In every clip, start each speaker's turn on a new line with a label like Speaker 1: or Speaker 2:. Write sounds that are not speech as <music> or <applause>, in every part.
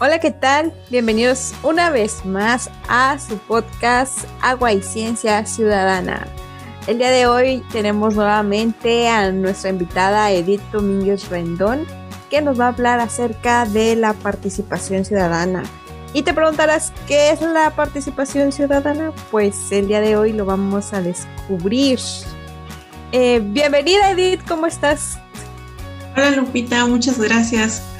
Speaker 1: Hola, ¿qué tal? Bienvenidos una vez más a su podcast Agua y Ciencia Ciudadana. El día de hoy tenemos nuevamente a nuestra invitada Edith Domínguez Rendón, que nos va a hablar acerca de la participación ciudadana. Y te preguntarás, ¿qué es la participación ciudadana? Pues el día de hoy lo vamos a descubrir. Eh, bienvenida Edith, ¿cómo estás?
Speaker 2: Hola Lupita, muchas gracias.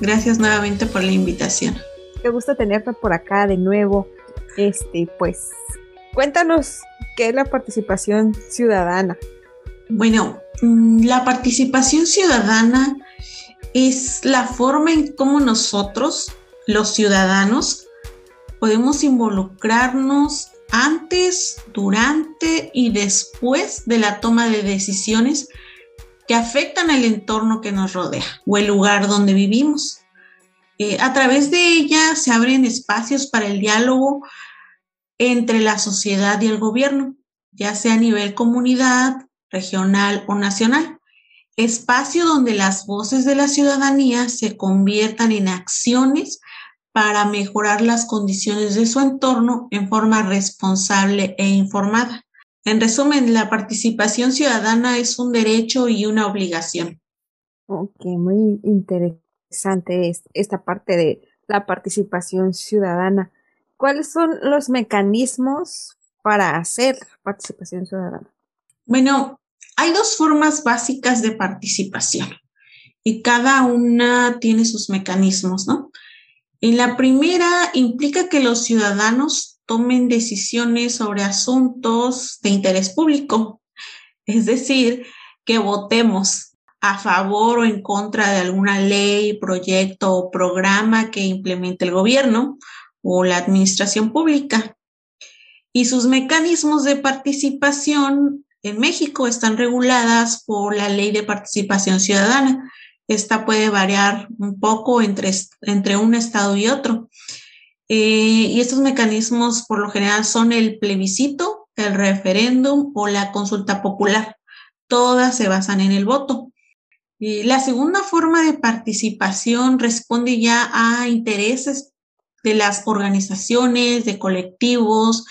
Speaker 2: Gracias nuevamente por la invitación.
Speaker 1: Qué gusto tenerte por acá de nuevo. Este, pues, cuéntanos qué es la participación ciudadana.
Speaker 2: Bueno, mm, la participación ciudadana es la forma en cómo nosotros, los ciudadanos, podemos involucrarnos antes, durante y después de la toma de decisiones que afectan al entorno que nos rodea o el lugar donde vivimos. Eh, a través de ella se abren espacios para el diálogo entre la sociedad y el gobierno, ya sea a nivel comunidad, regional o nacional. Espacio donde las voces de la ciudadanía se conviertan en acciones para mejorar las condiciones de su entorno en forma responsable e informada. En resumen, la participación ciudadana es un derecho y una obligación.
Speaker 1: Ok, muy interesante esta parte de la participación ciudadana. ¿Cuáles son los mecanismos para hacer participación ciudadana?
Speaker 2: Bueno, hay dos formas básicas de participación y cada una tiene sus mecanismos, ¿no? En la primera implica que los ciudadanos tomen decisiones sobre asuntos de interés público, es decir, que votemos a favor o en contra de alguna ley, proyecto o programa que implemente el gobierno o la administración pública. Y sus mecanismos de participación en México están reguladas por la Ley de Participación Ciudadana. Esta puede variar un poco entre, entre un estado y otro. Eh, y estos mecanismos por lo general son el plebiscito, el referéndum o la consulta popular. Todas se basan en el voto. La segunda forma de participación responde ya a intereses de las organizaciones, de colectivos,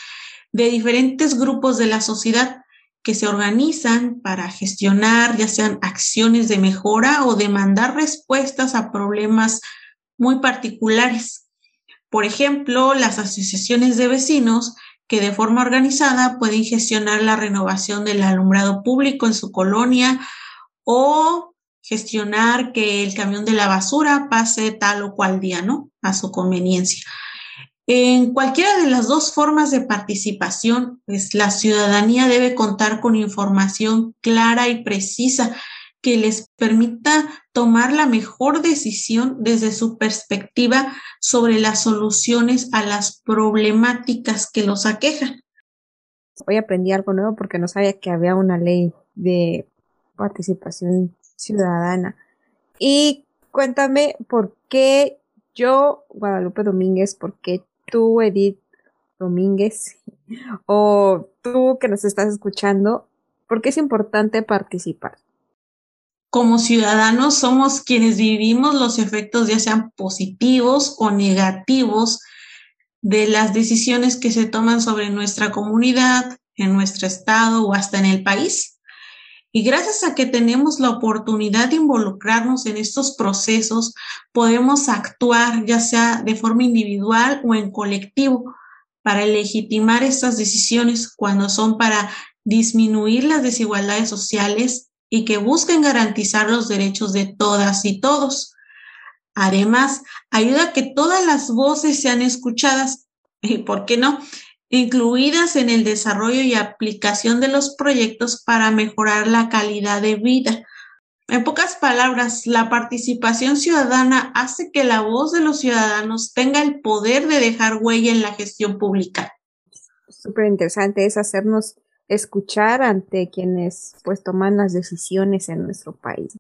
Speaker 2: de diferentes grupos de la sociedad que se organizan para gestionar ya sean acciones de mejora o demandar respuestas a problemas muy particulares. Por ejemplo, las asociaciones de vecinos que de forma organizada pueden gestionar la renovación del alumbrado público en su colonia o gestionar que el camión de la basura pase tal o cual día, ¿no? A su conveniencia. En cualquiera de las dos formas de participación, pues la ciudadanía debe contar con información clara y precisa que les permita tomar la mejor decisión desde su perspectiva sobre las soluciones a las problemáticas que los aquejan.
Speaker 1: Hoy aprendí algo nuevo porque no sabía que había una ley de participación ciudadana. Y cuéntame por qué yo, Guadalupe Domínguez, por qué tú, Edith Domínguez, o tú que nos estás escuchando, por qué es importante participar
Speaker 2: como ciudadanos somos quienes vivimos los efectos ya sean positivos o negativos de las decisiones que se toman sobre nuestra comunidad, en nuestro estado o hasta en el país. Y gracias a que tenemos la oportunidad de involucrarnos en estos procesos, podemos actuar ya sea de forma individual o en colectivo para legitimar estas decisiones cuando son para disminuir las desigualdades sociales y que busquen garantizar los derechos de todas y todos. Además, ayuda a que todas las voces sean escuchadas <laughs> y, ¿por qué no?, incluidas en el desarrollo y aplicación de los proyectos para mejorar la calidad de vida. En pocas palabras, la participación ciudadana hace que la voz de los ciudadanos tenga el poder de dejar huella en la gestión pública.
Speaker 1: Súper interesante es hacernos escuchar ante quienes pues toman las decisiones en nuestro país.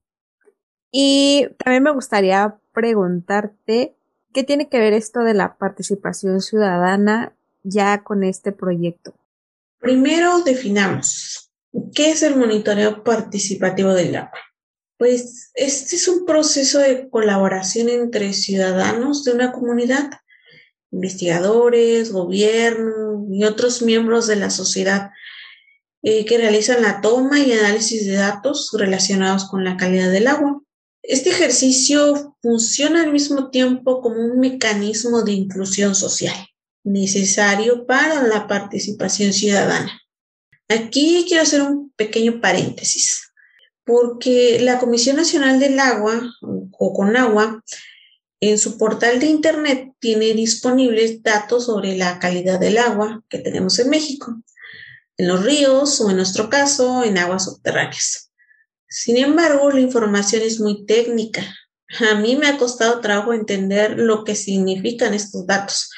Speaker 1: Y también me gustaría preguntarte qué tiene que ver esto de la participación ciudadana ya con este proyecto.
Speaker 2: Primero definamos qué es el monitoreo participativo del agua. Pues este es un proceso de colaboración entre ciudadanos de una comunidad, investigadores, gobierno y otros miembros de la sociedad eh, que realizan la toma y análisis de datos relacionados con la calidad del agua. Este ejercicio funciona al mismo tiempo como un mecanismo de inclusión social necesario para la participación ciudadana. Aquí quiero hacer un pequeño paréntesis, porque la Comisión Nacional del Agua, o CONAGUA, en su portal de Internet tiene disponibles datos sobre la calidad del agua que tenemos en México, en los ríos o en nuestro caso en aguas subterráneas. Sin embargo, la información es muy técnica. A mí me ha costado trabajo entender lo que significan estos datos.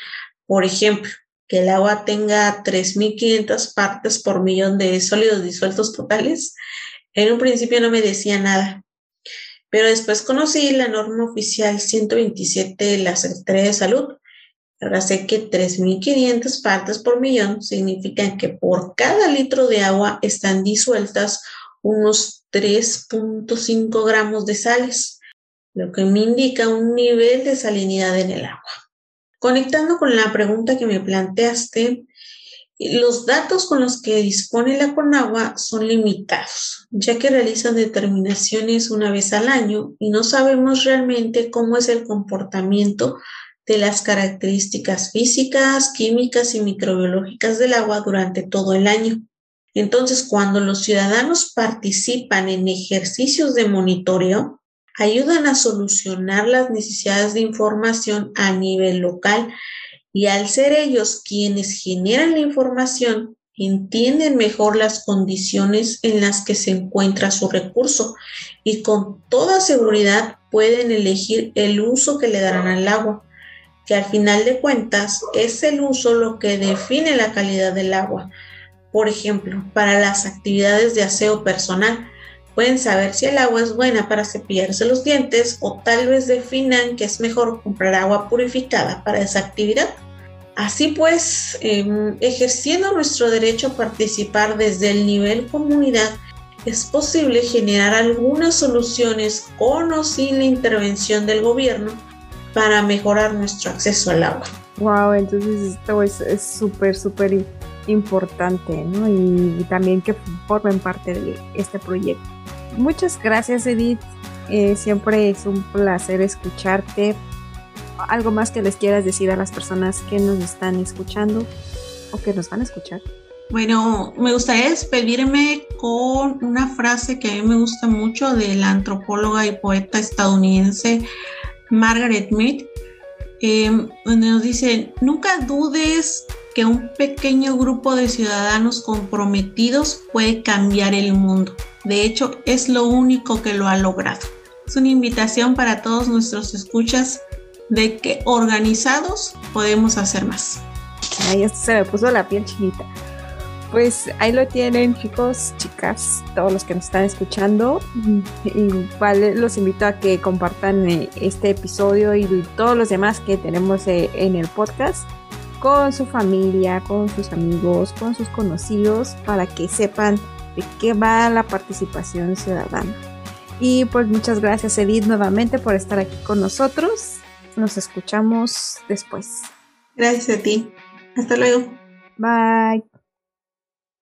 Speaker 2: Por ejemplo, que el agua tenga 3.500 partes por millón de sólidos disueltos totales. En un principio no me decía nada, pero después conocí la norma oficial 127 de la Secretaría de Salud. Ahora sé que 3.500 partes por millón significan que por cada litro de agua están disueltas unos 3.5 gramos de sales, lo que me indica un nivel de salinidad en el agua. Conectando con la pregunta que me planteaste, los datos con los que dispone la Conagua son limitados, ya que realizan determinaciones una vez al año y no sabemos realmente cómo es el comportamiento de las características físicas, químicas y microbiológicas del agua durante todo el año. Entonces, cuando los ciudadanos participan en ejercicios de monitoreo, ayudan a solucionar las necesidades de información a nivel local y al ser ellos quienes generan la información, entienden mejor las condiciones en las que se encuentra su recurso y con toda seguridad pueden elegir el uso que le darán al agua, que al final de cuentas es el uso lo que define la calidad del agua. Por ejemplo, para las actividades de aseo personal, pueden saber si el agua es buena para cepillarse los dientes o tal vez definan que es mejor comprar agua purificada para esa actividad. Así pues, em, ejerciendo nuestro derecho a participar desde el nivel comunidad, es posible generar algunas soluciones con o sin la intervención del gobierno para mejorar nuestro acceso al agua.
Speaker 1: Wow, entonces esto es súper, súper importante, ¿no? Y, y también que formen parte de este proyecto. Muchas gracias Edith, eh, siempre es un placer escucharte. ¿Algo más que les quieras decir a las personas que nos están escuchando o que nos van a escuchar?
Speaker 2: Bueno, me gustaría despedirme con una frase que a mí me gusta mucho de la antropóloga y poeta estadounidense Margaret Mead, eh, donde nos dice, nunca dudes que un pequeño grupo de ciudadanos comprometidos puede cambiar el mundo. De hecho, es lo único que lo ha logrado. Es una invitación para todos nuestros escuchas de que organizados podemos hacer más.
Speaker 1: Ahí esto se me puso la piel chinita. Pues ahí lo tienen chicos, chicas, todos los que nos están escuchando. Igual los invito a que compartan eh, este episodio y todos los demás que tenemos eh, en el podcast con su familia, con sus amigos, con sus conocidos, para que sepan de qué va la participación ciudadana. Y pues muchas gracias Edith nuevamente por estar aquí con nosotros. Nos escuchamos después.
Speaker 2: Gracias a ti. Hasta luego.
Speaker 1: Bye.